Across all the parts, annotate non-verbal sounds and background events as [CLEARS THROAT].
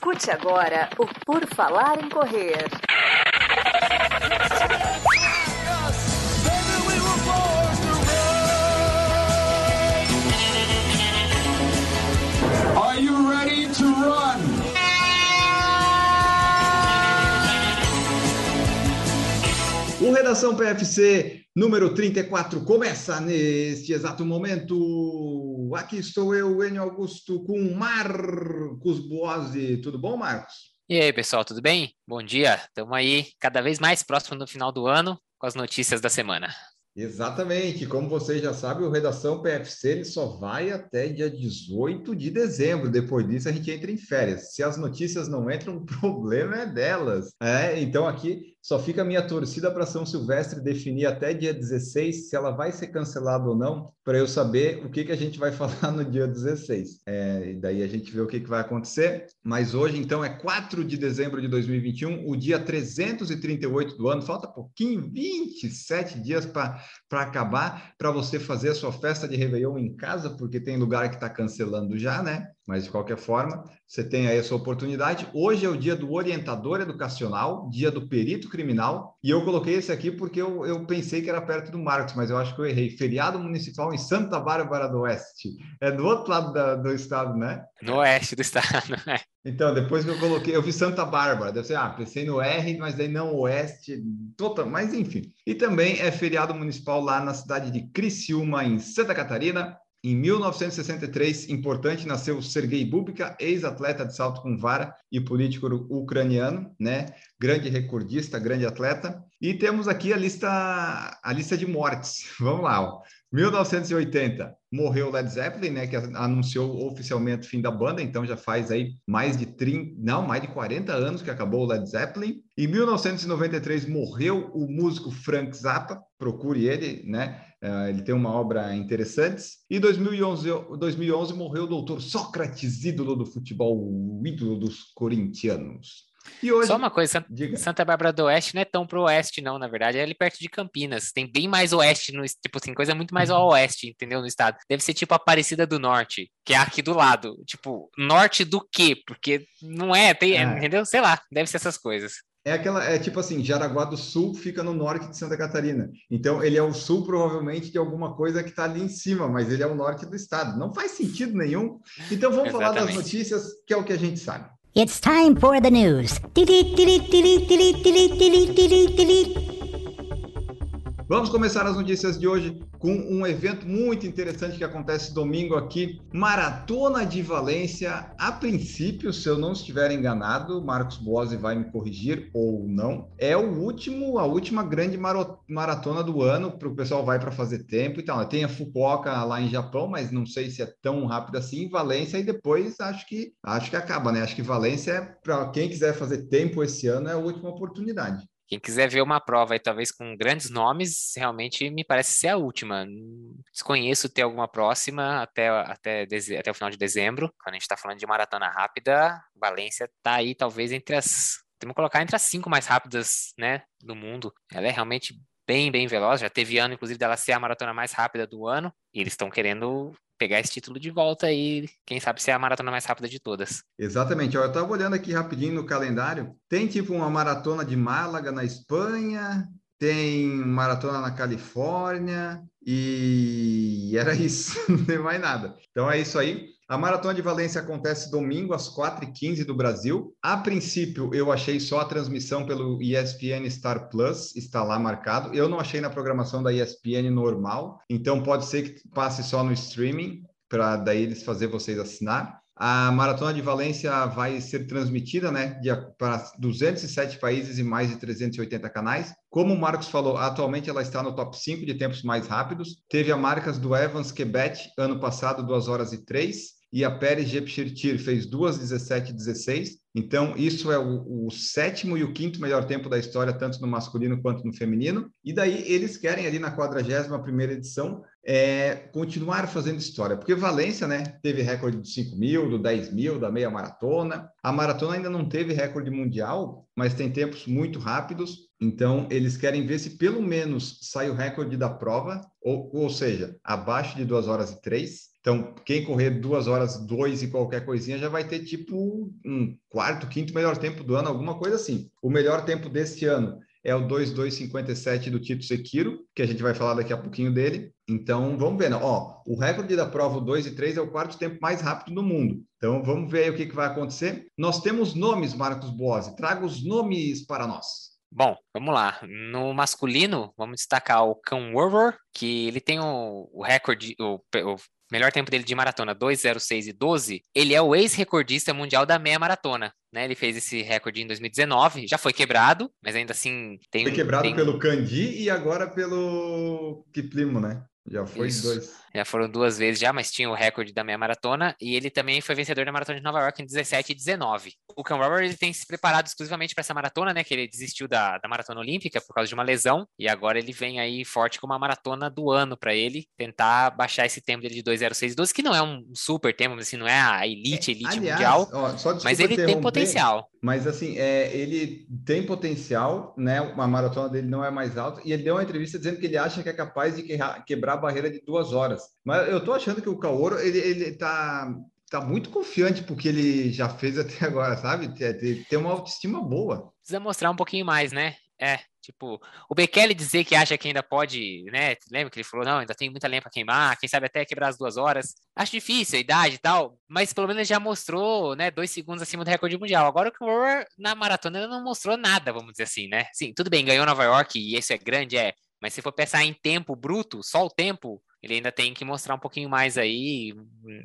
Escute agora o Por Falar em Correr. Are you ready to run? O Redação PFC número 34 começa neste exato momento. Aqui estou eu, Enio Augusto, com Marcos Boazzi. Tudo bom, Marcos? E aí, pessoal, tudo bem? Bom dia. Estamos aí cada vez mais próximo do final do ano com as notícias da semana. Exatamente. Como vocês já sabem, o Redação PFC ele só vai até dia 18 de dezembro. Depois disso, a gente entra em férias. Se as notícias não entram, [LAUGHS] o problema é delas. É, então, aqui só fica a minha torcida para São Silvestre definir até dia 16 se ela vai ser cancelada ou não, para eu saber o que, que a gente vai [LAUGHS] falar no dia 16. É, e daí a gente vê o que, que vai acontecer. Mas hoje, então, é 4 de dezembro de 2021, o dia 338 do ano. Falta pouquinho, 27 dias para acabar, para você fazer a sua festa de Réveillon em casa, porque tem lugar que está cancelando já, né? Mas, de qualquer forma, você tem aí a sua oportunidade. Hoje é o dia do orientador educacional, dia do perito criminal, e eu coloquei esse aqui porque eu, eu pensei que era perto do Marcos, mas eu acho que eu errei. Feriado municipal em Santa Bárbara do Oeste. É do outro lado da, do estado, né? No oeste do estado, né? [LAUGHS] Então, depois que eu coloquei, eu vi Santa Bárbara, deve ser, ah, pensei no R, mas daí não oeste, total, mas enfim. E também é feriado municipal lá na cidade de Criciúma, em Santa Catarina, em 1963, importante, nasceu Sergei Bubka, ex-atleta de salto com vara e político ucraniano, né? Grande recordista, grande atleta. E temos aqui a lista, a lista de mortes. [LAUGHS] Vamos lá. Ó. 1980, morreu Led Zeppelin, né, que anunciou oficialmente o fim da banda, então já faz aí mais de 30, não, mais de 40 anos que acabou o Led Zeppelin. Em 1993 morreu o músico Frank Zappa, procure ele, né? Uh, ele tem uma obra interessante. E 2011, 2011 morreu o doutor Sócrates, ídolo do futebol, o ídolo dos corintianos. Hoje, Só uma coisa, diga. Santa Bárbara do Oeste não é tão pro oeste, não, na verdade, é ali perto de Campinas. Tem bem mais oeste, no, tipo assim, coisa muito mais ao oeste, entendeu? No estado. Deve ser tipo Aparecida do Norte, que é aqui do lado. Tipo, norte do quê? Porque não é, tem, é. entendeu? Sei lá, deve ser essas coisas. É aquela, é tipo assim, Jaraguá do Sul fica no norte de Santa Catarina. Então, ele é o sul, provavelmente, de alguma coisa que está ali em cima, mas ele é o norte do estado. Não faz sentido nenhum. Então, vamos Exatamente. falar das notícias, que é o que a gente sabe. It's time for the news. Vamos começar as notícias de hoje com um evento muito interessante que acontece domingo aqui, Maratona de Valência. A princípio, se eu não estiver enganado, Marcos Bose vai me corrigir ou não. É o último, a última grande maratona do ano para o pessoal vai para fazer tempo e tal. Tem a Fukuoka lá em Japão, mas não sei se é tão rápido assim. Valência e depois acho que acho que acaba, né? Acho que Valência para quem quiser fazer tempo esse ano é a última oportunidade. Quem quiser ver uma prova aí, talvez com grandes nomes, realmente me parece ser a última. Desconheço ter alguma próxima até, até, até o final de dezembro. Quando a gente está falando de maratona rápida, Valência está aí talvez entre as. Temos que colocar entre as cinco mais rápidas né, do mundo. Ela é realmente bem, bem veloz. Já teve ano, inclusive, dela ser a maratona mais rápida do ano. E eles estão querendo pegar esse título de volta aí, quem sabe ser a maratona mais rápida de todas. Exatamente. Eu estava olhando aqui rapidinho no calendário. Tem tipo uma maratona de Málaga na Espanha, tem maratona na Califórnia e era [LAUGHS] isso, não tem mais nada. Então é isso aí. A Maratona de Valência acontece domingo às 4h15 do Brasil. A princípio, eu achei só a transmissão pelo ESPN Star Plus, está lá marcado. Eu não achei na programação da ESPN normal, então pode ser que passe só no streaming, para daí eles fazer vocês assinar. A Maratona de Valência vai ser transmitida né, para 207 países e mais de 380 canais. Como o Marcos falou, atualmente ela está no top 5 de tempos mais rápidos. Teve a marcas do Evans Quebec ano passado, 2 horas e 3 e a Pérez Jepchirtir fez 2:17:16. Então, isso é o, o, sétimo e o quinto melhor tempo da história, tanto no masculino quanto no feminino. E daí eles querem, ali na 41 primeira edição, é, continuar fazendo história. Porque Valência né, teve recorde de 5 mil, do 10 mil, da meia maratona. A maratona ainda não teve recorde mundial, mas tem tempos muito rápidos. Então, eles querem ver se pelo menos sai o recorde da prova, ou, ou seja, abaixo de 2 horas e 3. Então, quem correr 2 horas 2 e qualquer coisinha já vai ter tipo um quarto, quinto melhor tempo do ano, alguma coisa assim. O melhor tempo deste ano é o 2257 do Tito Sekiro, que a gente vai falar daqui a pouquinho dele. Então, vamos ver. Né? Ó, o recorde da prova, o 2 e 3, é o quarto tempo mais rápido do mundo. Então, vamos ver o que, que vai acontecer. Nós temos nomes, Marcos Boazzi. Traga os nomes para nós. Bom, vamos lá. No masculino, vamos destacar o Cam Werwer, que ele tem o, o recorde, o, o melhor tempo dele de maratona, 2,06 e 12, ele é o ex-recordista mundial da meia maratona. Né, ele fez esse recorde em 2019, já foi quebrado, mas ainda assim tem. Foi quebrado tem... pelo Candi e agora pelo Kiplimo, né? Já foi Isso. dois. Já foram duas vezes já, mas tinha o recorde da meia maratona e ele também foi vencedor da maratona de Nova York em 17 e 19. O Cam Robert ele tem se preparado exclusivamente para essa maratona, né? Que ele desistiu da, da maratona olímpica por causa de uma lesão e agora ele vem aí forte com uma maratona do ano para ele tentar baixar esse tempo dele de 2:06:12, que não é um super tempo, mas assim, não é a elite, elite Aliás, mundial, ó, mas ele tem potencial. Mas assim, é, ele tem potencial, né? A maratona dele não é mais alta, e ele deu uma entrevista dizendo que ele acha que é capaz de quebrar a barreira de duas horas. Mas eu tô achando que o Kaoro, ele, ele tá, tá muito confiante porque ele já fez até [LAUGHS] agora, sabe? Tem, tem uma autoestima boa. Precisa mostrar um pouquinho mais, né? É, tipo, o Bekele dizer que acha que ainda pode, né? Lembra que ele falou, não, ainda tem muita lenha para queimar, quem sabe até quebrar as duas horas. Acho difícil a idade e tal, mas pelo menos já mostrou, né, dois segundos acima do recorde mundial. Agora o Rower na maratona não mostrou nada, vamos dizer assim, né? Sim, tudo bem, ganhou Nova York e isso é grande, é. Mas se for pensar em tempo bruto, só o tempo, ele ainda tem que mostrar um pouquinho mais aí,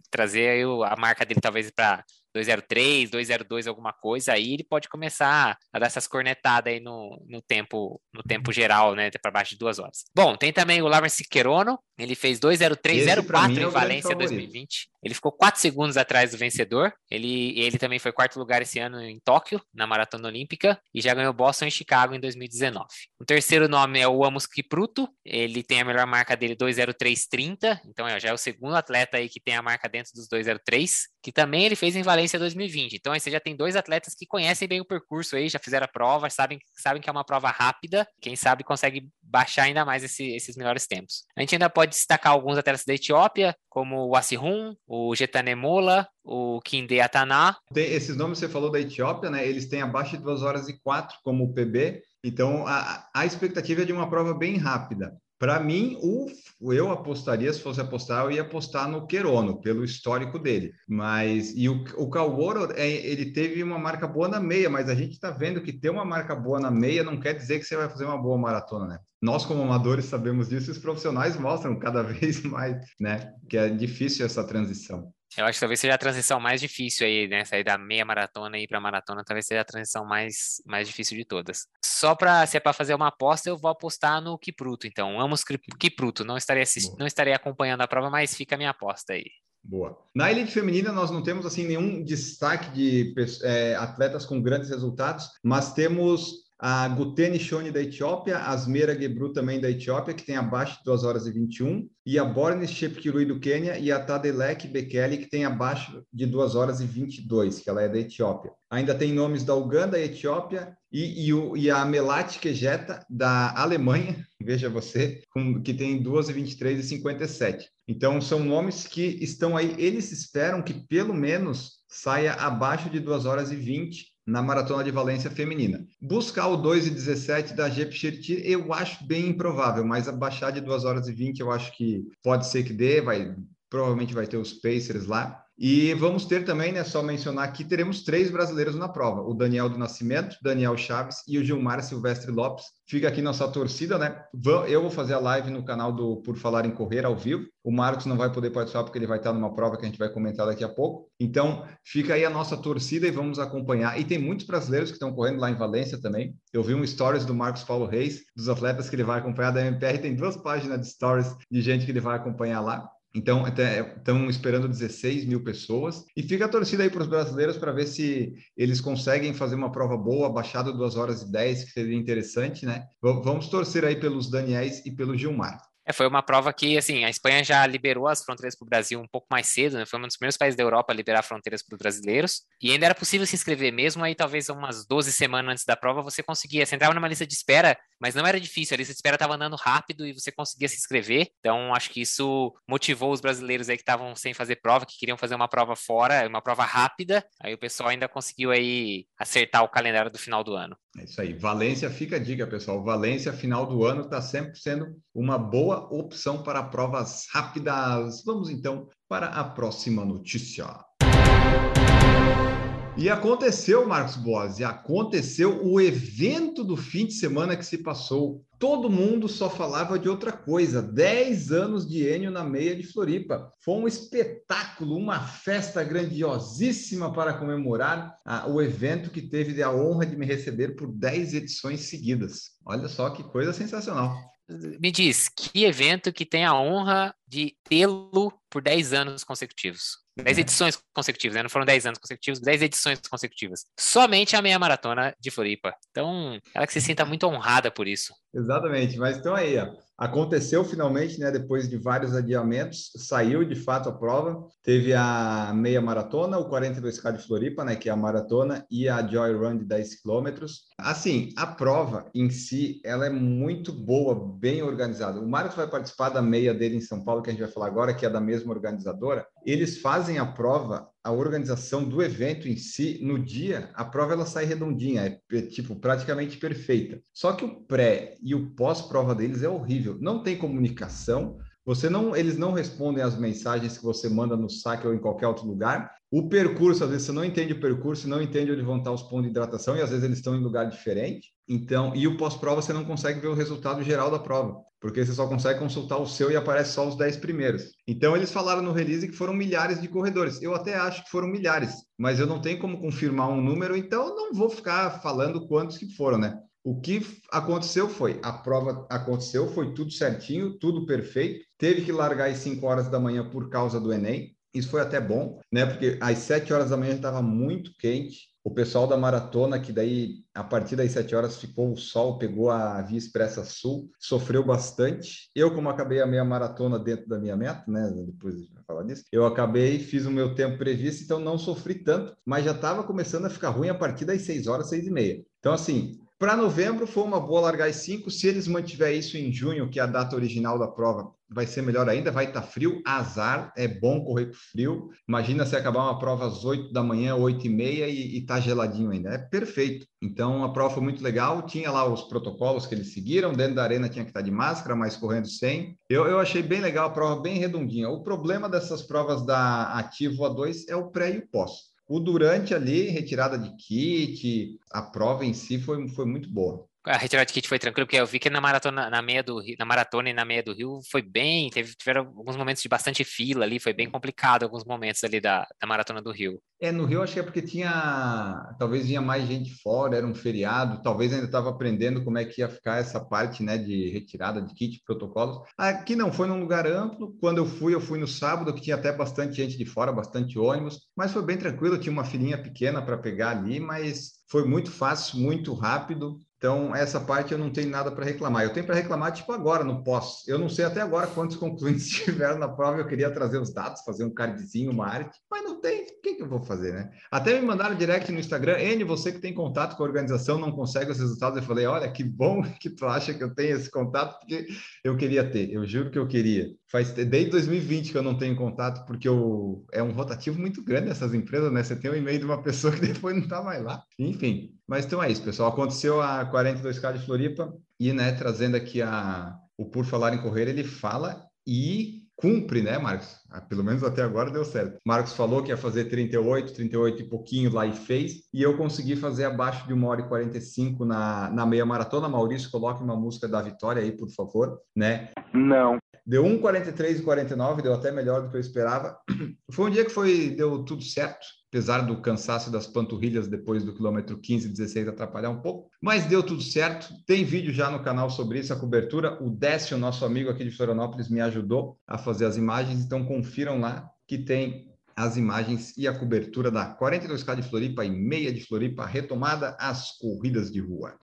trazer aí a marca dele talvez para 203, 202, alguma coisa, aí ele pode começar a dar essas cornetadas aí no, no tempo no tempo geral, né, para baixo de duas horas. Bom, tem também o Lawrence Querono, ele fez 20304 é em Valência 2020. Ele ficou 4 segundos atrás do vencedor. Ele, ele também foi quarto lugar esse ano em Tóquio, na Maratona Olímpica, e já ganhou Boston e Chicago em 2019. O terceiro nome é o Amos Kipruto, ele tem a melhor marca dele 20330, então é, já é o segundo atleta aí que tem a marca dentro dos 203, que também ele fez em Valência 2020. Então aí você já tem dois atletas que conhecem bem o percurso aí, já fizeram a prova, sabem, sabem que é uma prova rápida, quem sabe consegue baixar ainda mais esse, esses melhores tempos. A gente ainda pode destacar alguns atletas da Etiópia, como o Assihun, o Getanemola, o Kinde Ataná. Tem, esses nomes que você falou da Etiópia, né? Eles têm abaixo de 2 horas e 4 como PB, então a, a expectativa é de uma prova bem rápida. Para mim, o, eu apostaria, se fosse apostar, eu ia apostar no Querono, pelo histórico dele. Mas, e o, o é, ele teve uma marca boa na meia, mas a gente está vendo que ter uma marca boa na meia não quer dizer que você vai fazer uma boa maratona, né? Nós, como amadores, sabemos disso e os profissionais mostram cada [LAUGHS] vez mais, né? Que é difícil essa transição. Eu acho que talvez seja a transição mais difícil aí, né? Sair da meia maratona e ir para maratona, talvez seja a transição mais, mais difícil de todas. Só para se é para fazer uma aposta, eu vou apostar no Kipruto. Então, amo Kipruto. Não estarei assistindo, não estarei acompanhando a prova, mas fica a minha aposta aí. Boa. Na elite feminina, nós não temos assim nenhum destaque de é, atletas com grandes resultados, mas temos a Gutene Shone da Etiópia, a Asmera Gebru também da Etiópia, que tem abaixo de 2 horas e 21, e a Bornes Shepkirui do Quênia e a Tadelek Bekele, que tem abaixo de 2 horas e 22, que ela é da Etiópia. Ainda tem nomes da Uganda, Etiópia e, e, e a Melat Kejeta da Alemanha, [LAUGHS] veja você, com, que tem 2 e 23 e 57. Então, são nomes que estão aí, eles esperam que pelo menos saia abaixo de 2 horas e 20 na Maratona de Valência Feminina. Buscar o 2 e 17 da Jepchirti eu acho bem improvável, mas abaixar de 2 horas e 20 eu acho que pode ser que dê, vai, provavelmente vai ter os Pacers lá. E vamos ter também, né, só mencionar aqui, teremos três brasileiros na prova: o Daniel do Nascimento, Daniel Chaves e o Gilmar Silvestre Lopes. Fica aqui nossa torcida, né? Eu vou fazer a live no canal do Por Falar em Correr ao vivo. O Marcos não vai poder participar porque ele vai estar numa prova que a gente vai comentar daqui a pouco. Então, fica aí a nossa torcida e vamos acompanhar. E tem muitos brasileiros que estão correndo lá em Valência também. Eu vi um stories do Marcos Paulo Reis, dos atletas que ele vai acompanhar da MPR. Tem duas páginas de stories de gente que ele vai acompanhar lá. Então, estão esperando 16 mil pessoas. E fica a torcida aí para os brasileiros para ver se eles conseguem fazer uma prova boa, baixada 2 horas e 10, que seria interessante, né? V vamos torcer aí pelos Daniels e pelo Gilmar. É, foi uma prova que, assim, a Espanha já liberou as fronteiras para o Brasil um pouco mais cedo, né? Foi um dos primeiros países da Europa a liberar fronteiras para os brasileiros. E ainda era possível se inscrever, mesmo aí talvez umas 12 semanas antes da prova você conseguia. Você entrava numa lista de espera, mas não era difícil. A lista de espera estava andando rápido e você conseguia se inscrever. Então, acho que isso motivou os brasileiros aí que estavam sem fazer prova, que queriam fazer uma prova fora, uma prova rápida. Aí o pessoal ainda conseguiu aí acertar o calendário do final do ano. É isso aí. Valência, fica a dica, pessoal. Valência, final do ano, está sempre sendo uma boa opção para provas rápidas. Vamos então para a próxima notícia. E aconteceu, Marcos e aconteceu o evento do fim de semana que se passou. Todo mundo só falava de outra coisa. 10 anos de Enio na meia de Floripa. Foi um espetáculo, uma festa grandiosíssima para comemorar ah, o evento que teve a honra de me receber por 10 edições seguidas. Olha só que coisa sensacional. Me diz, que evento que tem a honra de tê-lo por 10 anos consecutivos? 10 edições consecutivas, né? Não foram 10 anos consecutivos, 10 edições consecutivas. Somente a meia maratona de Floripa. Então, ela que se sinta [LAUGHS] muito honrada por isso. Exatamente, mas então aí, ó, aconteceu finalmente, né? Depois de vários adiamentos, saiu de fato a prova. Teve a meia maratona, o 42K de Floripa, né? Que é a maratona, e a Joy Run de 10 quilômetros. Assim, a prova em si, ela é muito boa, bem organizada. O Marcos vai participar da meia dele em São Paulo, que a gente vai falar agora, que é da mesma organizadora. Eles fazem a prova a organização do evento em si, no dia, a prova ela sai redondinha, é, tipo praticamente perfeita. Só que o pré e o pós-prova deles é horrível. Não tem comunicação, você não, eles não respondem as mensagens que você manda no saque ou em qualquer outro lugar. O percurso, às vezes você não entende o percurso, não entende onde vão estar os pontos de hidratação e às vezes eles estão em lugar diferente. Então, e o pós-prova você não consegue ver o resultado geral da prova porque você só consegue consultar o seu e aparece só os 10 primeiros. Então, eles falaram no release que foram milhares de corredores. Eu até acho que foram milhares, mas eu não tenho como confirmar um número, então não vou ficar falando quantos que foram, né? O que aconteceu foi, a prova aconteceu, foi tudo certinho, tudo perfeito. Teve que largar às 5 horas da manhã por causa do Enem. Isso foi até bom, né? Porque às 7 horas da manhã estava muito quente o pessoal da maratona, que daí a partir das sete horas ficou o sol, pegou a Via Expressa Sul, sofreu bastante. Eu, como acabei a meia maratona dentro da minha meta, né? Depois a gente vai falar disso, eu acabei, fiz o meu tempo previsto, então não sofri tanto, mas já estava começando a ficar ruim a partir das seis horas, seis e meia. Então, assim, para novembro foi uma boa largar as 5. Se eles mantiver isso em junho, que é a data original da prova, vai ser melhor ainda. Vai estar tá frio, azar, é bom correr com frio. Imagina se acabar uma prova às 8 da manhã, 8 e meia e, e tá geladinho ainda. É perfeito. Então a prova foi muito legal. Tinha lá os protocolos que eles seguiram. Dentro da arena tinha que estar tá de máscara, mas correndo sem. Eu, eu achei bem legal a prova, bem redondinha. O problema dessas provas da Ativo A2 é o pré e o pós. O durante ali, retirada de kit, a prova em si foi, foi muito boa a retirada de kit foi tranquilo, porque eu vi que na maratona, na meia do na maratona e na meia do Rio foi bem, teve, tiveram alguns momentos de bastante fila ali, foi bem complicado alguns momentos ali da, da maratona do Rio. É, no Rio acho que é porque tinha, talvez vinha mais gente fora, era um feriado, talvez ainda estava aprendendo como é que ia ficar essa parte, né, de retirada de kit, protocolos. Aqui não, foi num lugar amplo, quando eu fui, eu fui no sábado, que tinha até bastante gente de fora, bastante ônibus, mas foi bem tranquilo, tinha uma filinha pequena para pegar ali, mas foi muito fácil, muito rápido. Então, essa parte eu não tenho nada para reclamar. Eu tenho para reclamar, tipo, agora, no pós. Eu não sei até agora quantos [LAUGHS] concluintes tiveram na prova. Eu queria trazer os dados, fazer um cardzinho, uma arte, mas não tem. O que, que eu vou fazer, né? Até me mandaram direct no Instagram. N, você que tem contato com a organização, não consegue os resultados. Eu falei, olha, que bom [LAUGHS] que tu acha que eu tenho esse contato, porque eu queria ter. Eu juro que eu queria. Faz desde 2020 que eu não tenho contato, porque eu, é um rotativo muito grande essas empresas, né? Você tem um e-mail de uma [LAUGHS] pessoa que depois não está mais lá. Enfim, mas então é isso, pessoal. Aconteceu a 42K de Floripa e, né, trazendo aqui a, o Por Falar em Correr, ele fala e cumpre, né, Marcos? Ah, pelo menos até agora deu certo. Marcos falou que ia fazer 38, 38 e pouquinho lá e fez, e eu consegui fazer abaixo de 1 hora e 45 na, na meia maratona. Maurício, coloque uma música da Vitória aí, por favor, né? Não. Deu 1,43 e 49, deu até melhor do que eu esperava. [CLEARS THROAT] Foi um dia que foi deu tudo certo apesar do cansaço das panturrilhas depois do quilômetro 15 16 atrapalhar um pouco, mas deu tudo certo. Tem vídeo já no canal sobre isso, a cobertura. O Décio, nosso amigo aqui de Florianópolis, me ajudou a fazer as imagens, então confiram lá que tem as imagens e a cobertura da 42K de Floripa e meia de Floripa, retomada às corridas de rua.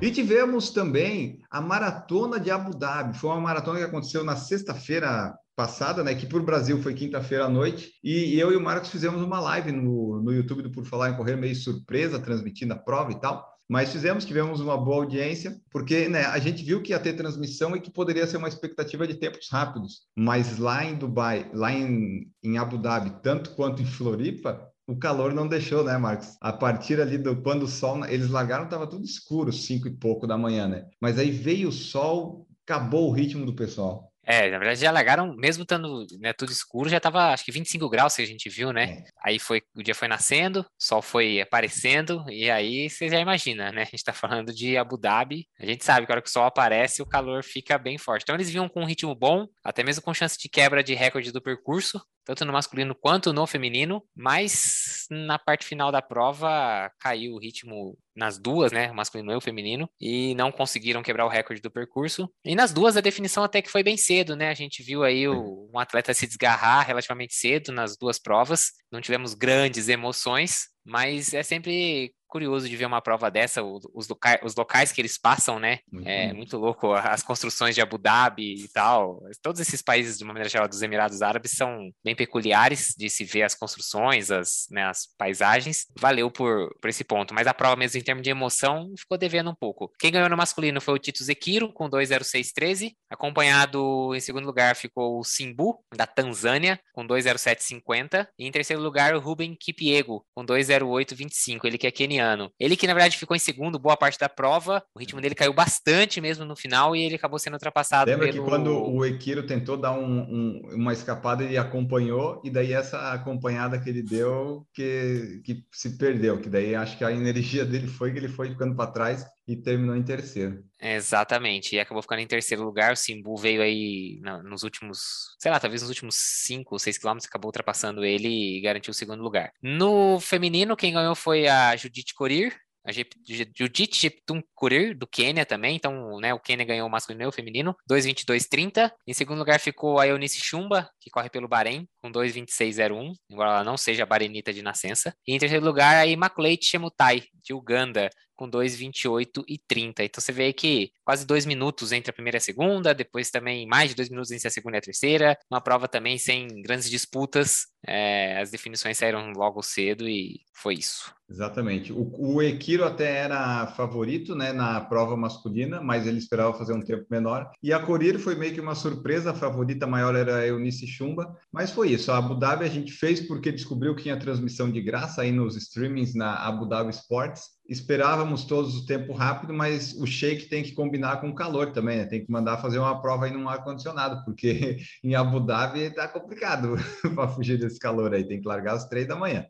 E tivemos também a maratona de Abu Dhabi. Foi uma maratona que aconteceu na sexta-feira passada, né? Que para o Brasil foi quinta-feira à noite. E eu e o Marcos fizemos uma live no, no YouTube do Por Falar em Correr, meio surpresa, transmitindo a prova e tal. Mas fizemos, tivemos uma boa audiência, porque né, a gente viu que ia ter transmissão e que poderia ser uma expectativa de tempos rápidos. Mas lá em Dubai, lá em, em Abu Dhabi, tanto quanto em Floripa, o calor não deixou, né, Marcos? A partir ali do quando o sol, eles largaram, estava tudo escuro, cinco e pouco da manhã, né? Mas aí veio o sol, acabou o ritmo do pessoal. É, na verdade já largaram, mesmo estando né, tudo escuro, já estava acho que 25 graus que a gente viu, né? É. Aí foi, o dia foi nascendo, o sol foi aparecendo, e aí você já imagina, né? A gente está falando de Abu Dhabi, a gente sabe que a hora que o sol aparece, o calor fica bem forte. Então eles vinham com um ritmo bom, até mesmo com chance de quebra de recorde do percurso, tanto no masculino quanto no feminino, mas na parte final da prova caiu o ritmo nas duas, né, masculino e feminino, e não conseguiram quebrar o recorde do percurso. E nas duas a definição até que foi bem cedo, né? A gente viu aí o, um atleta se desgarrar relativamente cedo nas duas provas. Não tivemos grandes emoções, mas é sempre curioso de ver uma prova dessa, os, locais, os locais que eles passam, né? Muito é muito louco, as construções de Abu Dhabi e tal. Todos esses países, de uma maneira geral, dos Emirados Árabes são bem peculiares de se ver as construções, as, né, as paisagens. Valeu por, por esse ponto, mas a prova mesmo em termos de emoção ficou devendo um pouco. Quem ganhou no masculino foi o Tito Zekiro, com 2,0613. Acompanhado em segundo lugar ficou o Simbu, da Tanzânia, com 2,0750. E em terceiro lugar, o Ruben Kipiego, com 2,0825. Ele que é keniano ano. Ele que, na verdade, ficou em segundo boa parte da prova, o ritmo dele caiu bastante mesmo no final e ele acabou sendo ultrapassado Lembra pelo... que quando o Ekiro tentou dar um, um, uma escapada, ele acompanhou, e daí essa acompanhada que ele deu, que, que se perdeu, que daí acho que a energia dele foi que ele foi ficando para trás e terminou em terceiro. Exatamente, e acabou ficando em terceiro lugar. O Simbu veio aí nos últimos, sei lá, talvez nos últimos 5 ou 6 quilômetros, acabou ultrapassando ele e garantiu o segundo lugar. No feminino, quem ganhou foi a Judith Corir, a Judith Jeptum Kurir, do Quênia também, então né, o Quênia ganhou o masculino e o feminino, 2,22,30. Em segundo lugar ficou a Eunice Chumba, que corre pelo Bahrein, com 2,26,01, embora ela não seja barenita de nascença. E em terceiro lugar, a Immaculate Chemutai, de Uganda, com 2,28 e 30. Então você vê que quase dois minutos entre a primeira e a segunda, depois também mais de dois minutos entre a segunda e a terceira. Uma prova também sem grandes disputas. É, as definições saíram logo cedo e foi isso. Exatamente. O, o Ekiro até era favorito né, na prova masculina, mas ele esperava fazer um tempo menor. E a Corir foi meio que uma surpresa, a favorita maior era a Eunice Chumba, mas foi isso. A Abu Dhabi a gente fez porque descobriu que tinha transmissão de graça aí nos streamings na Abu Dhabi Sports esperávamos todos o tempo rápido, mas o shake tem que combinar com o calor também, né? Tem que mandar fazer uma prova aí num ar-condicionado, porque [LAUGHS] em Abu Dhabi tá complicado [LAUGHS] para fugir desse calor aí, tem que largar às três da manhã.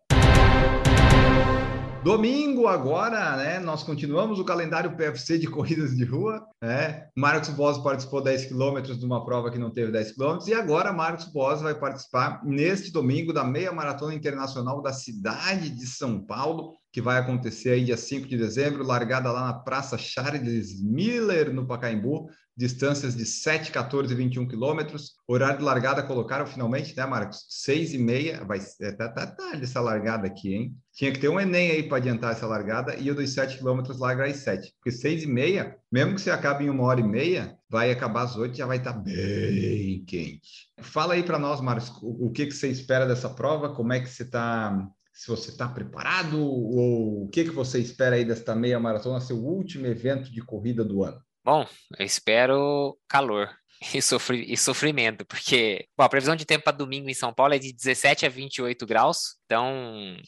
Domingo agora, né? Nós continuamos o calendário PFC de [LAUGHS] corridas de rua. Né? Marcos Boas participou 10 quilômetros de uma prova que não teve 10 quilômetros e agora Marcos Boas vai participar neste domingo da meia maratona internacional da cidade de São Paulo que vai acontecer aí dia 5 de dezembro, largada lá na Praça Charles Miller, no Pacaembu, distâncias de 7, 14 e 21 quilômetros. Horário de largada colocaram finalmente, né, Marcos? 6 e meia, vai é, tá, tá, tá essa largada aqui, hein? Tinha que ter um Enem aí para adiantar essa largada e o dos 7 quilômetros larga às 7. Porque 6 e meia, mesmo que você acabe em uma hora e meia, vai acabar às 8 já vai estar tá bem quente. Fala aí para nós, Marcos, o, o que, que você espera dessa prova? Como é que você está se você está preparado ou o que, que você espera aí desta meia maratona, seu último evento de corrida do ano? Bom, eu espero calor [LAUGHS] e, sofri e sofrimento, porque bom, a previsão de tempo para domingo em São Paulo é de 17 a 28 graus, então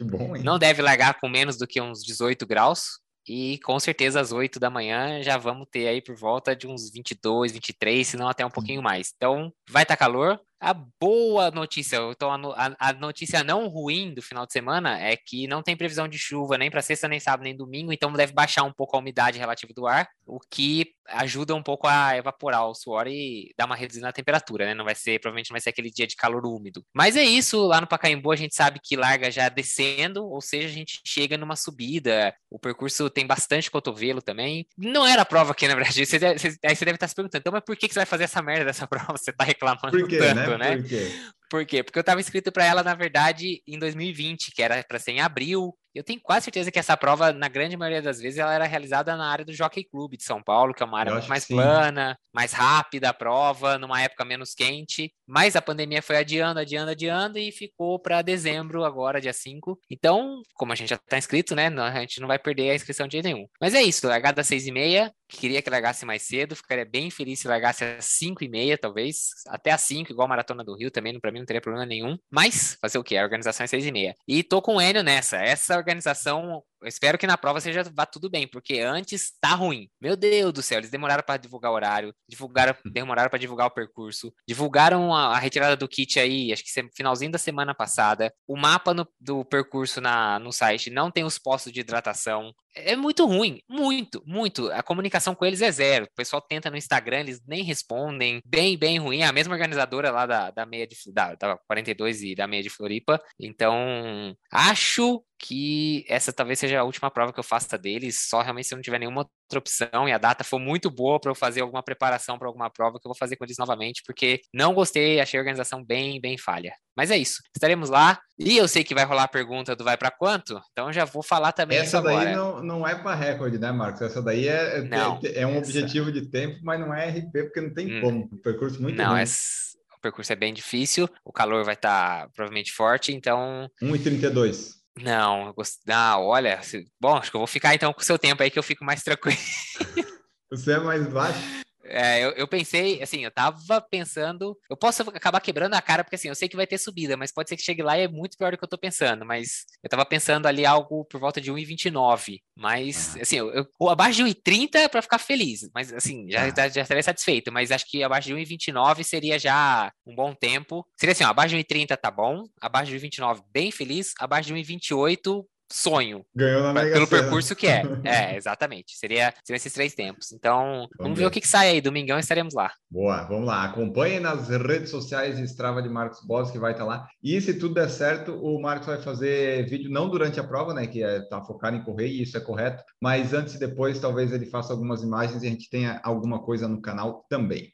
bom, não deve largar com menos do que uns 18 graus. E com certeza às 8 da manhã já vamos ter aí por volta de uns 22, 23, se não até um pouquinho mais. Então vai estar tá calor, a boa notícia, então a, a, notícia não ruim do final de semana é que não tem previsão de chuva nem para sexta, nem sábado, nem domingo, então deve baixar um pouco a umidade relativa do ar, o que ajuda um pouco a evaporar o suor e dar uma reduzida na temperatura, né? Não vai ser, provavelmente não vai ser aquele dia de calor úmido. Mas é isso, lá no Pacaembu a gente sabe que larga já descendo, ou seja, a gente chega numa subida, o percurso tem bastante cotovelo também. Não era a prova aqui, na verdade, você deve, você, aí você deve estar se perguntando, então, mas por que, que você vai fazer essa merda dessa [LAUGHS] prova? Você tá reclamando por quê, tanto? Né? né? Por quê? Por quê? Porque eu estava inscrito para ela, na verdade, em 2020, que era para ser em abril, Eu tenho quase certeza que essa prova, na grande maioria das vezes, ela era realizada na área do Jockey Club de São Paulo, que é uma área muito mais plana, mais rápida a prova, numa época menos quente. Mas a pandemia foi adiando, adiando, adiando e ficou para dezembro, agora, dia 5. Então, como a gente já está inscrito, né? A gente não vai perder a inscrição de jeito nenhum. Mas é isso, largada às 6 e meia. Queria que largasse mais cedo, ficaria bem feliz se largasse às 5 e meia, talvez. Até às 5, igual a Maratona do Rio, também, para mim não teria problema nenhum. Mas, fazer o quê? A organização é 6 e meia. E tô com o Enio nessa. Essa organização eu espero que na prova seja vá tudo bem, porque antes tá ruim. Meu Deus do céu, eles demoraram para divulgar o horário, divulgaram, demoraram para divulgar o percurso, divulgaram a, a, retirada do kit aí, acho que finalzinho da semana passada. O mapa no, do percurso na, no site não tem os postos de hidratação. É muito ruim, muito, muito. A comunicação com eles é zero. O pessoal tenta no Instagram, eles nem respondem. Bem, bem ruim. É a mesma organizadora lá da, da meia de da, da 42 e da meia de Floripa. Então, acho que essa talvez seja a última prova que eu faça deles, só realmente se eu não tiver nenhuma outra opção e a data for muito boa para eu fazer alguma preparação para alguma prova que eu vou fazer com eles novamente, porque não gostei, achei a organização bem, bem falha. Mas é isso, estaremos lá e eu sei que vai rolar a pergunta do vai para quanto, então já vou falar também Essa daí não, não é para recorde, né, Marcos? Essa daí é, é não, é um essa... objetivo de tempo, mas não é RP, porque não tem hum, como. Um percurso muito Não, ruim. Essa... O percurso é bem difícil, o calor vai estar tá provavelmente forte, então. 1,32. Não, gost... ah, olha, bom, acho que eu vou ficar então com o seu tempo aí que eu fico mais tranquilo. [LAUGHS] Você é mais baixo? É, eu, eu, pensei, assim, eu tava pensando, eu posso acabar quebrando a cara, porque assim, eu sei que vai ter subida, mas pode ser que chegue lá e é muito pior do que eu tô pensando, mas eu tava pensando ali algo por volta de 1,29, mas, ah. assim, eu, eu, abaixo de 1,30 é pra ficar feliz, mas assim, já, ah. já estaria satisfeito, mas acho que abaixo de 1,29 seria já um bom tempo, seria assim, ó, abaixo de 1,30 tá bom, abaixo de 1,29 bem feliz, abaixo de 1,28 sonho. Ganhou na Pelo percurso que é. [LAUGHS] É, exatamente. Seria, seria esses três tempos. Então, vamos, vamos ver. o que, que sai aí. Domingão estaremos lá. Boa, vamos lá. Acompanhe nas redes sociais Strava de Marcos Boss, que vai estar lá. E se tudo der certo, o Marcos vai fazer vídeo não durante a prova, né? Que é tá focado em correr, e isso é correto. Mas antes e depois, talvez ele faça algumas imagens e a gente tenha alguma coisa no canal também.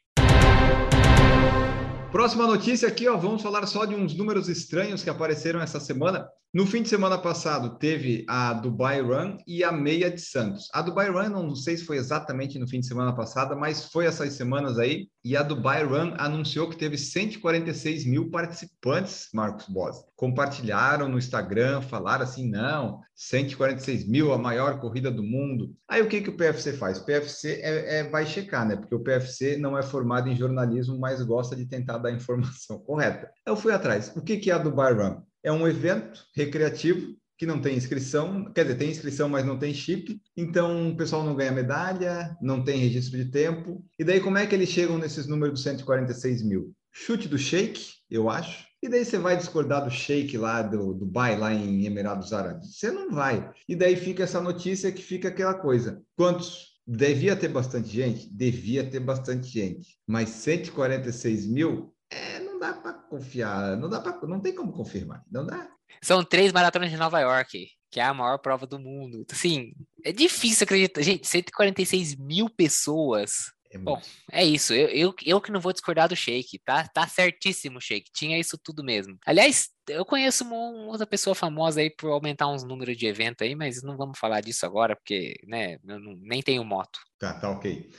Próxima notícia aqui, ó, vamos falar só de uns números estranhos que apareceram essa semana. No fim de semana passado, teve a Dubai Run e a Meia de Santos. A Dubai Run, não sei se foi exatamente no fim de semana passada, mas foi essas semanas aí. E a Dubai Run anunciou que teve 146 mil participantes, Marcos Boss. Compartilharam no Instagram, falaram assim: não, 146 mil, a maior corrida do mundo. Aí o que, que o PFC faz? O PFC é, é, vai checar, né? Porque o PFC não é formado em jornalismo, mas gosta de tentar dar informação [LAUGHS] correta. Eu fui atrás. O que, que é a Dubai Run? É um evento recreativo que não tem inscrição, quer dizer, tem inscrição, mas não tem chip, então o pessoal não ganha medalha, não tem registro de tempo. E daí, como é que eles chegam nesses números dos 146 mil? Chute do Sheik, eu acho. E daí você vai discordar do Sheik lá do Dubai, lá em Emirados Árabes. Você não vai. E daí fica essa notícia que fica aquela coisa. Quantos? Devia ter bastante gente? Devia ter bastante gente. Mas 146 mil? É, não dá para confiar, não dá para, não tem como confirmar, não dá. São três maratonas de Nova York, que é a maior prova do mundo. Assim, é difícil acreditar. Gente, 146 mil pessoas. É Bom, é isso. Eu, eu, eu que não vou discordar do Shake, tá? Tá certíssimo, Shake. Tinha isso tudo mesmo. Aliás, eu conheço uma outra pessoa famosa aí por aumentar uns números de evento aí, mas não vamos falar disso agora, porque, né, eu não, nem tenho moto. Tá, tá ok.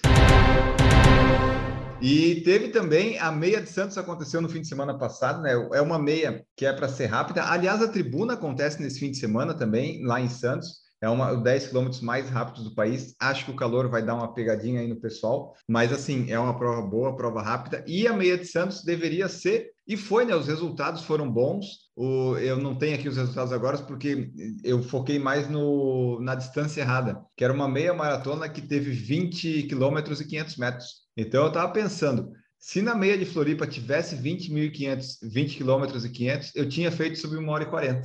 E teve também a meia de Santos aconteceu no fim de semana passado, né? É uma meia que é para ser rápida. Aliás, a tribuna acontece nesse fim de semana também, lá em Santos. É uma 10 quilômetros mais rápidos do país. Acho que o calor vai dar uma pegadinha aí no pessoal, mas assim, é uma prova boa, prova rápida. E a meia de Santos deveria ser, e foi, né? Os resultados foram bons. O, eu não tenho aqui os resultados agora porque eu foquei mais no, na distância errada, que era uma meia maratona que teve 20 quilômetros e 500 metros. Então eu estava pensando, se na meia de Floripa tivesse 20.500, 20 quilômetros e 500, eu tinha feito sobre 1 hora e 40.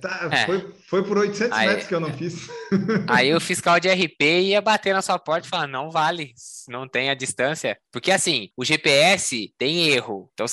Tá, é. foi, foi por 800 aí, metros que eu não fiz. [LAUGHS] Aí o fiscal de RP ia bater na sua porta e falar: não vale, não tem a distância. Porque assim, o GPS tem erro, então,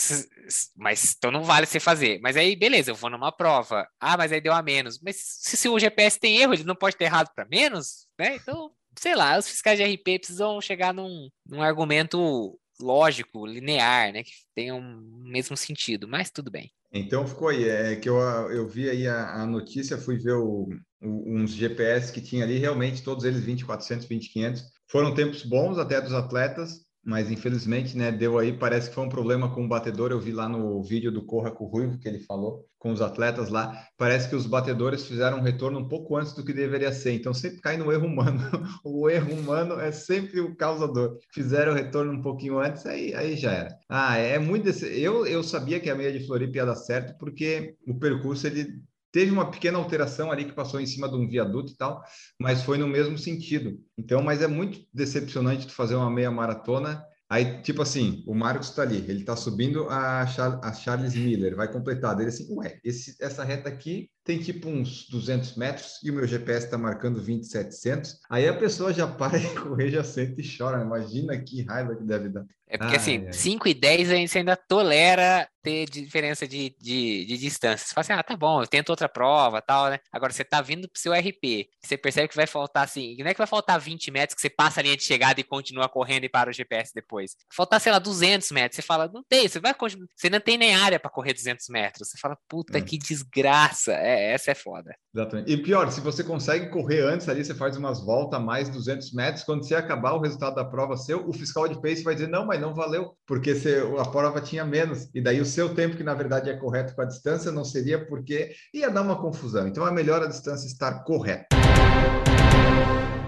mas então não vale você fazer. Mas aí, beleza, eu vou numa prova. Ah, mas aí deu a menos. Mas se, se o GPS tem erro, ele não pode ter errado para menos, né? Então sei lá, os fiscais de RP precisam chegar num, num argumento lógico, linear, né? Que tenha um mesmo sentido, mas tudo bem. Então ficou aí, é que eu, eu vi aí a, a notícia, fui ver o, o, uns GPS que tinha ali, realmente todos eles 2400, 2500. Foram tempos bons até dos atletas, mas infelizmente, né, deu aí, parece que foi um problema com o batedor, eu vi lá no vídeo do Corra com o Ruivo que ele falou com os atletas lá, parece que os batedores fizeram um retorno um pouco antes do que deveria ser, então sempre cai no erro humano, [LAUGHS] o erro humano é sempre o causador, fizeram o retorno um pouquinho antes, aí, aí já era. Ah, é muito, desse... eu, eu sabia que a meia de Floripa ia dar certo, porque o percurso, ele Teve uma pequena alteração ali que passou em cima de um viaduto e tal, mas foi no mesmo sentido. Então, mas é muito decepcionante tu fazer uma meia maratona. Aí, tipo assim, o Marcos está ali, ele está subindo a, Char a, Charles Miller, vai completar. Ele assim, ué, esse, essa reta aqui tem tipo uns 200 metros e o meu GPS está marcando 2,700. Aí a pessoa já para de [LAUGHS] correr, já sente e chora. Imagina que raiva que deve dar. É porque assim, 5 e 10 a gente ainda tolera ter diferença de, de, de distância. Você fala assim, ah, tá bom, eu tento outra prova tal, né? Agora você tá vindo pro seu RP, você percebe que vai faltar assim, não é que vai faltar 20 metros que você passa a linha de chegada e continua correndo e para o GPS depois. Faltar, sei lá, 200 metros, você fala, não tem, você vai continuar, você não tem nem área para correr 200 metros. Você fala, puta é. que desgraça, é, essa é foda. Exatamente. E pior, se você consegue correr antes ali, você faz umas voltas mais 200 metros, quando você acabar o resultado da prova seu, o fiscal de pace vai dizer, não, mas não valeu, porque você, a prova tinha menos. E daí o seu tempo, que na verdade é correto com a distância, não seria porque ia dar uma confusão. Então é melhor a distância estar correta.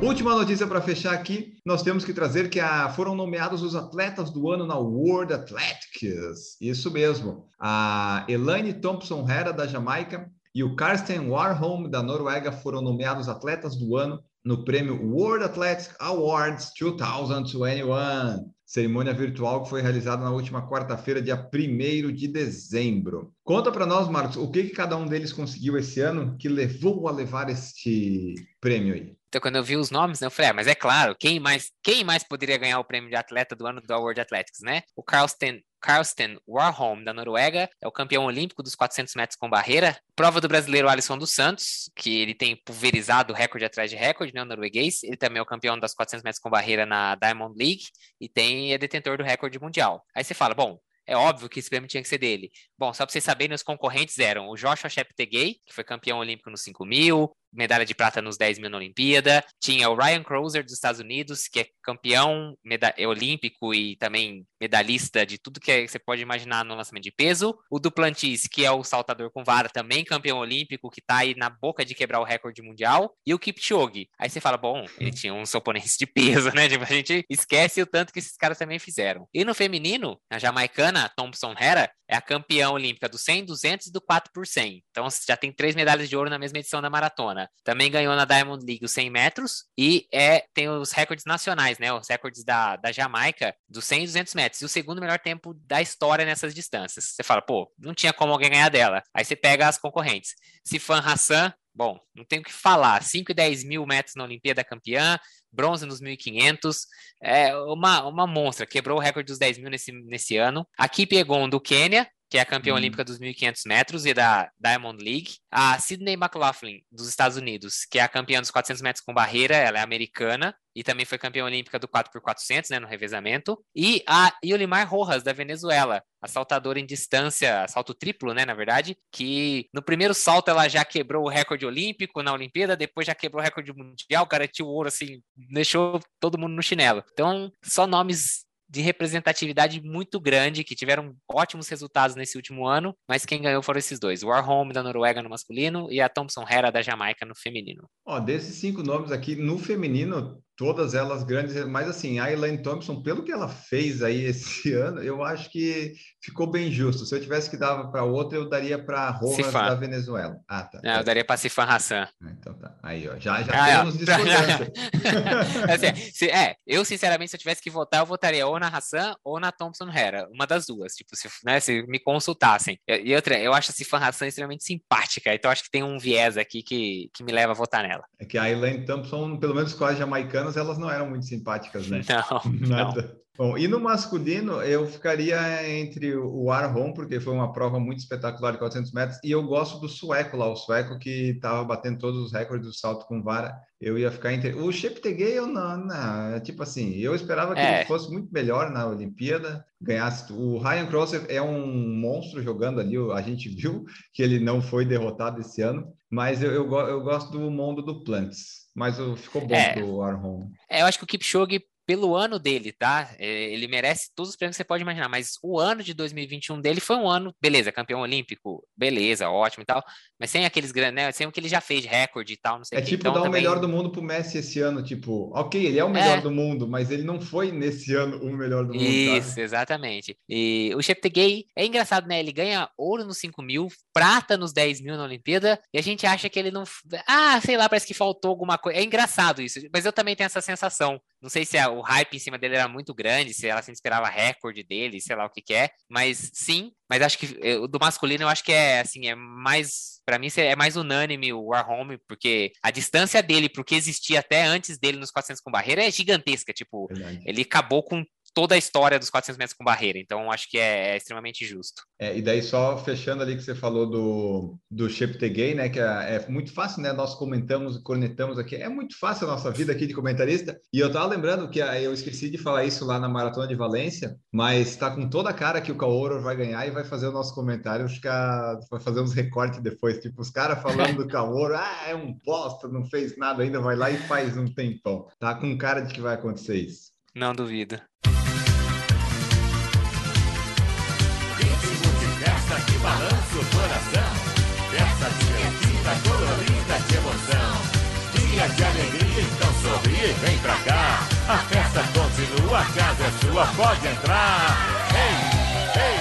Última notícia para fechar aqui, nós temos que trazer que a, foram nomeados os atletas do ano na World Athletics. Isso mesmo. A Elaine Thompson Hera, da Jamaica, e o Karsten Warholm, da Noruega, foram nomeados atletas do ano no prêmio World Athletics Awards 2021 cerimônia virtual que foi realizada na última quarta-feira, dia 1 de dezembro. Conta para nós, Marcos, o que, que cada um deles conseguiu esse ano que levou a levar este prêmio aí? Então, quando eu vi os nomes, né, eu falei, ah, mas é claro, quem mais, quem mais poderia ganhar o prêmio de atleta do ano do World Athletics, né? O Carlsten Karsten Warholm, da Noruega, é o campeão olímpico dos 400 metros com barreira. Prova do brasileiro Alisson dos Santos, que ele tem pulverizado recorde atrás de recorde, né, o norueguês. Ele também é o campeão das 400 metros com barreira na Diamond League e tem é detentor do recorde mundial. Aí você fala, bom, é óbvio que esse prêmio tinha que ser dele. Bom, só para vocês saberem, os concorrentes eram o Joshua Cheptegei, que foi campeão olímpico nos 5 mil, medalha de prata nos 10 mil na Olimpíada. Tinha o Ryan Crozer dos Estados Unidos, que é campeão olímpico e também medalhista de tudo que você pode imaginar no lançamento de peso. O Duplantis, que é o saltador com vara, também campeão olímpico, que está aí na boca de quebrar o recorde mundial. E o Kipchoge. Aí você fala, bom, ele tinha uns oponentes de peso, né? [LAUGHS] Tipo, a gente esquece o tanto que esses caras também fizeram. E no feminino, a jamaicana Thompson Hera é a campeã olímpica do 100, 200 e do 4 por 100. Então já tem três medalhas de ouro na mesma edição da maratona. Também ganhou na Diamond League os 100 metros e é, tem os recordes nacionais, né? Os recordes da, da Jamaica dos 100 e 200 metros. E o segundo melhor tempo da história nessas distâncias. Você fala, pô, não tinha como alguém ganhar dela. Aí você pega as concorrentes. Sifan Hassan, bom, não tenho o que falar. 5 e 10 mil metros na Olimpíada campeã, bronze nos 1.500, é uma, uma monstra, quebrou o recorde dos 10 mil nesse, nesse ano. A Kip Egon do Quênia, que é a campeã hum. olímpica dos 1.500 metros e da Diamond League. A Sydney McLaughlin, dos Estados Unidos, que é a campeã dos 400 metros com barreira, ela é americana e também foi campeã olímpica do 4x400, né, no revezamento. E a Yolimar Rojas, da Venezuela, a saltadora em distância, salto triplo, né, na verdade, que no primeiro salto ela já quebrou o recorde olímpico na Olimpíada, depois já quebrou o recorde mundial, garantiu ouro, assim, deixou todo mundo no chinelo. Então, só nomes de representatividade muito grande, que tiveram ótimos resultados nesse último ano, mas quem ganhou foram esses dois: o Warholm da Noruega no masculino e a Thompson Hera da Jamaica no feminino. Ó, desses cinco nomes aqui, no feminino, todas elas grandes, mas assim, a Elaine Thompson, pelo que ela fez aí [LAUGHS] esse ano, eu acho que ficou bem justo. Se eu tivesse que dar para outra, eu daria para Rojas da Venezuela. Ah, tá. Não, eu daria para Sifan Hassan. Ah, então tá. Aí, ó, já, já ah, temos discordância. [LAUGHS] assim, se, é, eu sinceramente, se eu tivesse que votar, eu votaria ou na Hassan ou na Thompson Hera, uma das duas, tipo, se, né, se me consultassem. E outra, eu acho a Sifan Hassan extremamente simpática, então acho que tem um viés aqui que, que me leva a votar nela. É que a Elaine Thompson, pelo menos com as elas não eram muito simpáticas, né? Não, [LAUGHS] Nada. Não. Bom, e no masculino, eu ficaria entre o Arron, porque foi uma prova muito espetacular de 400 metros, e eu gosto do sueco lá, o sueco que estava batendo todos os recordes do salto com vara. Eu ia ficar entre. O Cheptegei, eu não, não. Tipo assim, eu esperava que É. ele fosse muito melhor na Olimpíada, ganhasse. O Ryan Crosser é um monstro jogando ali, a gente viu que ele não foi derrotado esse ano, mas eu, eu, eu gosto do mundo do Plants. Mas o- ficou bom É. pro Arron. É, eu acho que o Kipchoge, pelo ano dele, tá? É, Ele merece todos os prêmios que você pode imaginar, mas o ano de 2021 dele foi um ano, beleza, campeão olímpico, beleza, ótimo e tal, mas sem aqueles grandes, né? Sem o que ele já fez de recorde e tal, não sei É o quê. tipo Então, dar o também- melhor do mundo pro Messi esse ano, tipo, ok, ele é o melhor É. do mundo, mas ele não foi nesse ano o melhor do mundo, Isso, exatamente. E o Cheptegei é engraçado, né? Ele ganha ouro nos 5 mil, prata nos 10 mil na Olimpíada, e a gente acha que ele não. Ah, sei lá, parece que faltou alguma coisa. É engraçado isso, mas eu também tenho essa sensação. Não sei se a- o hype em cima dele era muito grande, se ela se esperava recorde dele, sei lá o que, que é, mas sim. Mas acho que eh, o do masculino eu acho que é assim, é mais. Pra mim é mais unânime o Warhome, porque a distância dele pro que existia até antes dele nos 400 com barreira é gigantesca. Tipo, Verdade. ele acabou com toda a história dos 400 metros com barreira, então acho que é, é extremamente justo. É, e daí só fechando ali que você falou do, do Cheptegei, né, que é, é muito fácil, né, nós comentamos e cornetamos aqui, é muito fácil a nossa vida aqui de comentarista, e eu tava lembrando que ah, eu esqueci de falar isso lá na Maratona de Valência, mas tá com toda a cara que o Kaoro vai ganhar e vai fazer o nosso comentário, ficar, vai fazer uns recortes depois, tipo, os caras falando do Kaoro, ah, é um bosta, não fez nada ainda, vai lá e faz um tempão, tá com cara de que vai acontecer isso. Não duvido. Sua, pode entrar. Ei, ei,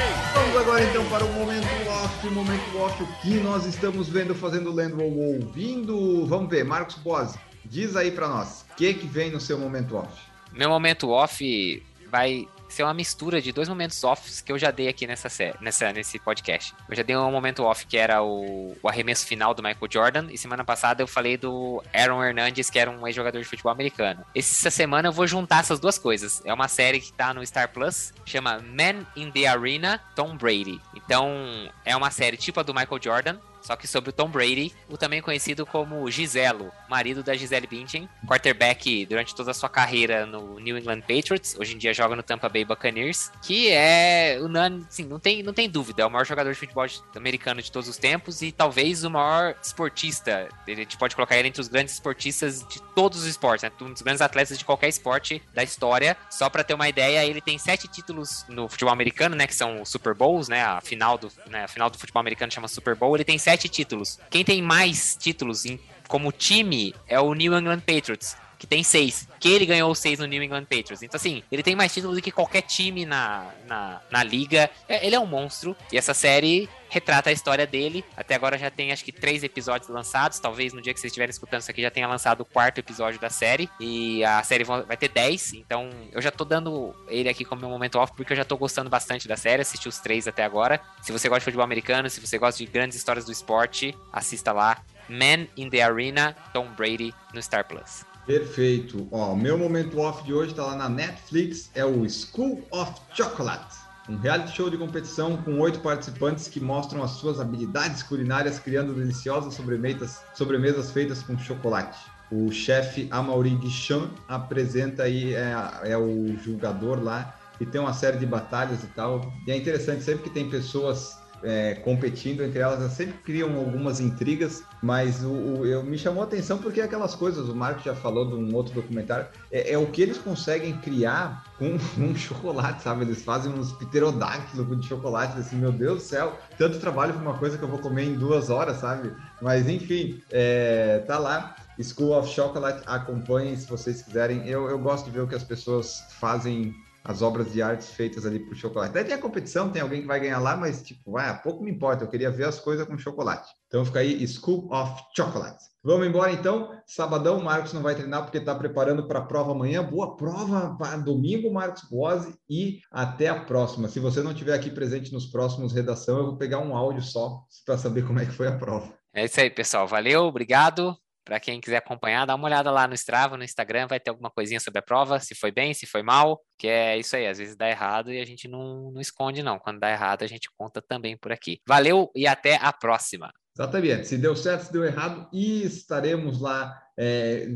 ei. Vamos agora então para o momento off, momento off, o que nós estamos vendo, fazendo, lendo ou ouvindo. Vamos ver, Marcos Bose, diz aí para nós, o que que vem no seu momento off? Meu momento off vai ser uma mistura de dois momentos offs que eu já dei aqui nessa série, nessa, nesse podcast. Eu já dei um momento off que era o, o arremesso final do Michael Jordan, e semana passada eu falei do Aaron Hernandez, que era um ex-jogador de futebol americano. Essa semana eu vou juntar essas duas coisas. É uma série que tá no Star Plus, chama Man in the Arena Tom Brady. Então, é uma série tipo a do Michael Jordan, só que sobre o Tom Brady, o também conhecido como Giselo, marido da Gisele Bündchen, quarterback durante toda a sua carreira no New England Patriots, hoje em dia joga no Tampa Bay Buccaneers, que é, unânime, assim, não tem, não tem dúvida, é o maior jogador de futebol americano de todos os tempos e talvez o maior esportista. A gente pode colocar ele entre os grandes esportistas de todos os esportes, né? um dos grandes atletas de qualquer esporte da história. Só pra ter uma ideia, ele tem sete títulos no futebol americano, né, que são Super Bowls, né, a final do, né, a final do futebol americano chama Super Bowl, ele tem sete títulos. Quem tem mais títulos em- como time é o New England Patriots, que tem seis. Que ele ganhou seis no New England Patriots. Então, assim, ele tem mais títulos do que qualquer time na, na, na liga. É- ele é um monstro. E essa série retrata a história dele. Até agora já tem, acho que, três episódios lançados. Talvez no dia que vocês estiverem escutando isso aqui já tenha lançado o quarto episódio da série. E a série va- vai ter dez. Então, eu já tô dando ele aqui como meu momento off, porque eu já tô gostando bastante da série. Assisti os três até agora. Se você gosta de futebol americano, se você gosta de grandes histórias do esporte, assista lá. Man in the Arena, Tom Brady no Star Plus. Perfeito. Ó, o meu momento off de hoje está lá na Netflix, é o School of Chocolate. Um reality show de competição com oito participantes que mostram as suas habilidades culinárias criando deliciosas sobremesas, sobremesas feitas com chocolate. O chefe Amaury Guichon apresenta aí, é, é o julgador lá, e tem uma série de batalhas e tal. E é interessante, sempre que tem pessoas é, competindo entre elas, elas sempre criam algumas intrigas, mas o, o- eu me chamou a atenção porque é aquelas coisas, o Marco já falou de um outro documentário, é, é o que eles conseguem criar com [LAUGHS] um chocolate, sabe? Eles fazem uns pterodáctilos de chocolate, assim, meu Deus do céu, tanto trabalho para uma coisa que eu vou comer em duas horas, sabe? Mas enfim, é, tá lá. School of Chocolate, acompanhem se vocês quiserem. Eu, eu gosto de ver o que as pessoas fazem as obras de artes feitas ali por chocolate. Daí tem a competição, tem alguém que vai ganhar lá, mas tipo, ah, pouco me importa, eu queria ver as coisas com chocolate. Então fica aí School of Chocolate. Vamos embora então. Sabadão, Marcos não vai treinar porque está preparando para a prova amanhã. Boa prova para domingo, Marcos Boase, e até a próxima. Se você não estiver aqui presente nos próximos redação, eu vou pegar um áudio só para saber como é que foi a prova. É isso aí, pessoal. Valeu, obrigado. Para quem quiser acompanhar, dá uma olhada lá no Strava, no Instagram, vai ter alguma coisinha sobre a prova, se foi bem, se foi mal, que é isso aí, às vezes dá errado e a gente não, não esconde, não. Quando dá errado, a gente conta também por aqui. Valeu e até a próxima. Exatamente. Se deu certo, se deu errado, e estaremos lá. É,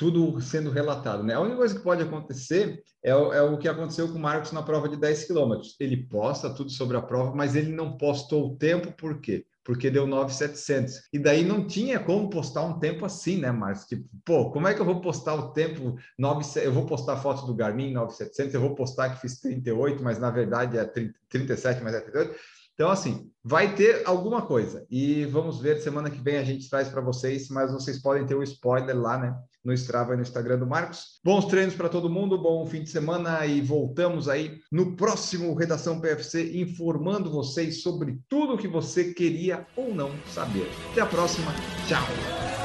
tudo sendo relatado, né? A única coisa que pode acontecer é, é, o que aconteceu com o Marcos na prova de 10 quilômetros. Ele posta tudo sobre a prova, mas ele não postou o tempo, por quê? Porque deu 9,700. E daí não tinha como postar um tempo assim, né, Marcos? Tipo, pô, como é que eu vou postar o tempo 9, eu vou postar foto do Garmin 9,700, eu vou postar que fiz 38, mas na verdade é 30, 37, mas é 38. Então, assim, vai ter alguma coisa. E vamos ver, semana que vem a gente traz para vocês, mas vocês podem ter o um spoiler lá, né? No Strava e no Instagram do Marcos. Bons treinos para todo mundo, bom fim de semana e voltamos aí no próximo Redação PFC informando vocês sobre tudo o que você queria ou não saber. Até a próxima, tchau!